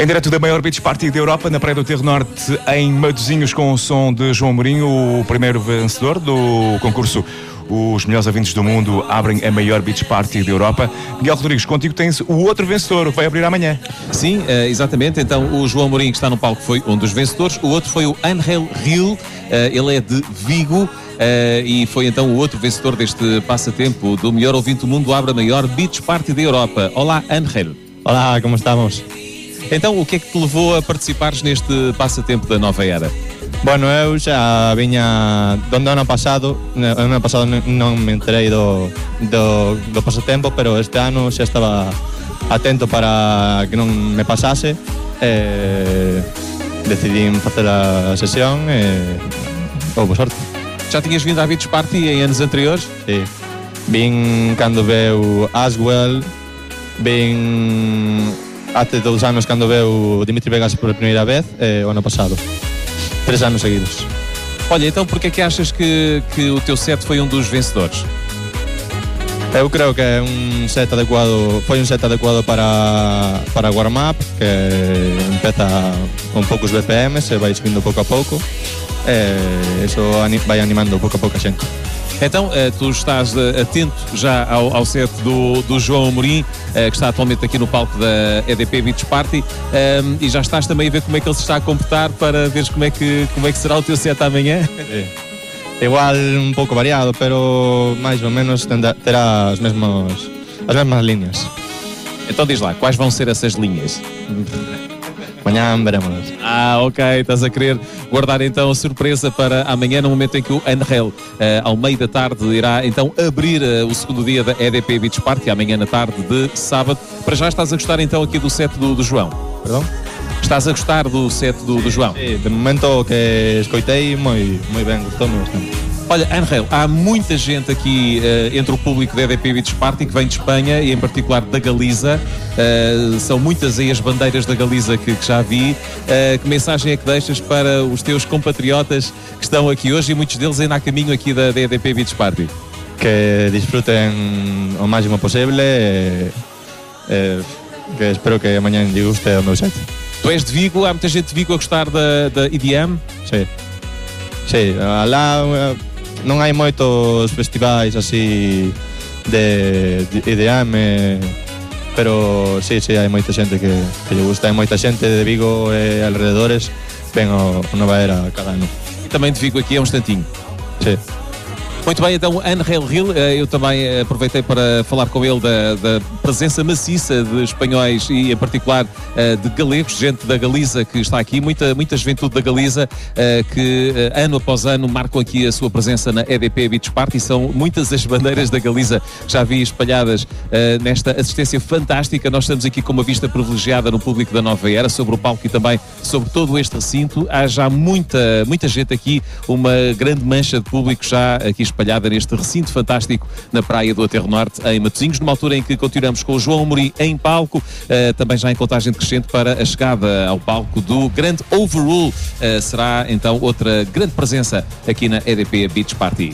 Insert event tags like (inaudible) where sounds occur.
Em direto da maior beach party da Europa, na Praia do Terro Norte, em Matosinhos, com o som de João Mourinho, o primeiro vencedor do concurso os melhores ouvintes do mundo abrem a maior beach party da Europa. Miguel Rodrigues, contigo tens o outro vencedor, que vai abrir amanhã. Sim, eh, exatamente. Então, o João Mourinho, que está no palco, foi um dos vencedores. O outro foi o Angel Rio, eh, ele é de Vigo. Uh, e foi então o outro vencedor deste passatempo do melhor ouvinte do mundo, abre a maior beach party da Europa. Olá, Angel. Olá, como estamos? Então, o que é que te levou a participares neste passatempo da nova era? Bueno, eu xa viña donde ano pasado, ano pasado non me enterei do, do, do pasatempo, pero este ano xa estaba atento para que non me pasase e facer a sesión e houve sorte. Já tinhas vindo à Beach Party em anos anteriores? Sí. Vin cando veu Aswell, vin hace dous anos cando veu Dimitri Vegas por primeira vez e o ano pasado. Três anos seguidos. Olha, então porquê é que achas que, que o teu set foi um dos vencedores? Eu creo que é un set adecuado, foi un set adecuado para, para warm-up, que empeza con poucos BPM, se vai subindo pouco a pouco, e iso vai animando pouco a pouco a xente. Então, uh, tu estás uh, atento já ao, ao set do, do João Amorim, uh, que está atualmente aqui no palco da EDP Beach Party, um, e já estás também a ver como é que ele se está a comportar para veres como é que, como é que será o teu set amanhã? Sí. Igual un pouco variado, pero máis ou menos terá as mesmas, as mesmas líneas. Então diz lá, quais vão ser essas linhas? (laughs) Amanhã veremos. Ah, ok, estás a querer guardar então a surpresa para amanhã, no momento em que o Angel, uh, ao meio da tarde, irá então abrir uh, o segundo dia da EDP Beach Party, amanhã na tarde de sábado. Para já estás a gostar então aqui do set do, do João? Perdão? Estás a gostar do set do, do João? Sim, de momento que escutei, muito, muito bem, gostou-me bastante. Olha, Angel, há muita gente aqui uh, entre o público da EDP Beach Party que vem de Espanha e em particular da Galiza. Uh, são muitas aí as bandeiras da Galiza que, que já vi. Uh, que mensagem é que deixas para os teus compatriotas que estão aqui hoje e muitos deles ainda a caminho aqui da, da EDP Beach Party? Que disfrutem o máximo possível que espero que amanhã lhe guste o meu set. Tu és de Vigo, há muita gente de Vigo a gostar da, da EDM? Sim. Sim, lá non hai moitos festivais así de, de EDM pero sí, sí, hai moita xente que, que lle gusta, hai moita xente de Vigo e alrededores ven o, o Nova Era cada ano. E tamén fico aquí a un instantinho. Sí. Muito bem, então Angel Hill, eh, eu também eh, aproveitei para falar com ele da, da presença maciça de espanhóis e em particular eh, de galegos, gente da Galiza que está aqui, muita, muita juventude da Galiza que ano após ano marcam aqui a sua presença na EDP Beach Party. São muitas as bandeiras da Galiza que já vi espalhadas nesta assistência fantástica. Nós estamos aqui com uma vista privilegiada no público da Nova Era sobre o palco e também sobre todo este recinto. Há já muita, muita gente aqui, uma grande mancha de público já aqui espalhada neste recinto fantástico na praia do Aterro Norte, em Matosinhos, numa altura em que continuamos com o João Amorim em palco, uh, também já em contagem crescente para a chegada ao palco do grande Overrule. Uh, será então outra grande presença aqui na EDP Beach Party.